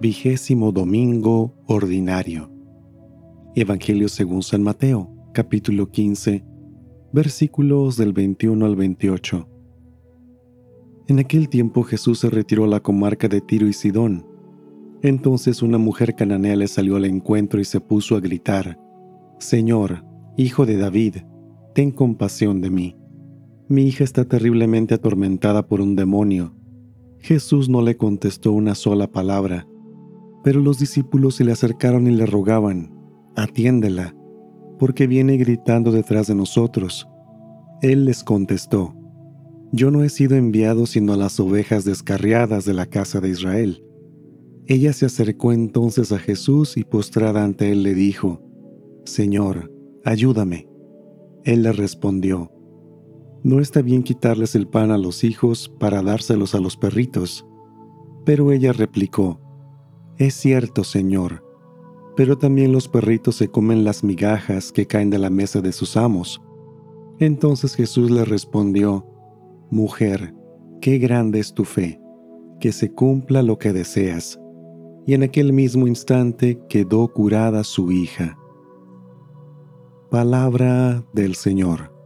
Vigésimo Domingo Ordinario. Evangelio según San Mateo, capítulo 15, versículos del 21 al 28. En aquel tiempo Jesús se retiró a la comarca de Tiro y Sidón. Entonces una mujer cananea le salió al encuentro y se puso a gritar, Señor, hijo de David, ten compasión de mí. Mi hija está terriblemente atormentada por un demonio. Jesús no le contestó una sola palabra pero los discípulos se le acercaron y le rogaban, atiéndela, porque viene gritando detrás de nosotros. Él les contestó, Yo no he sido enviado sino a las ovejas descarriadas de la casa de Israel. Ella se acercó entonces a Jesús y postrada ante él le dijo, Señor, ayúdame. Él le respondió, No está bien quitarles el pan a los hijos para dárselos a los perritos. Pero ella replicó, es cierto, Señor, pero también los perritos se comen las migajas que caen de la mesa de sus amos. Entonces Jesús le respondió, Mujer, qué grande es tu fe, que se cumpla lo que deseas. Y en aquel mismo instante quedó curada su hija. Palabra del Señor.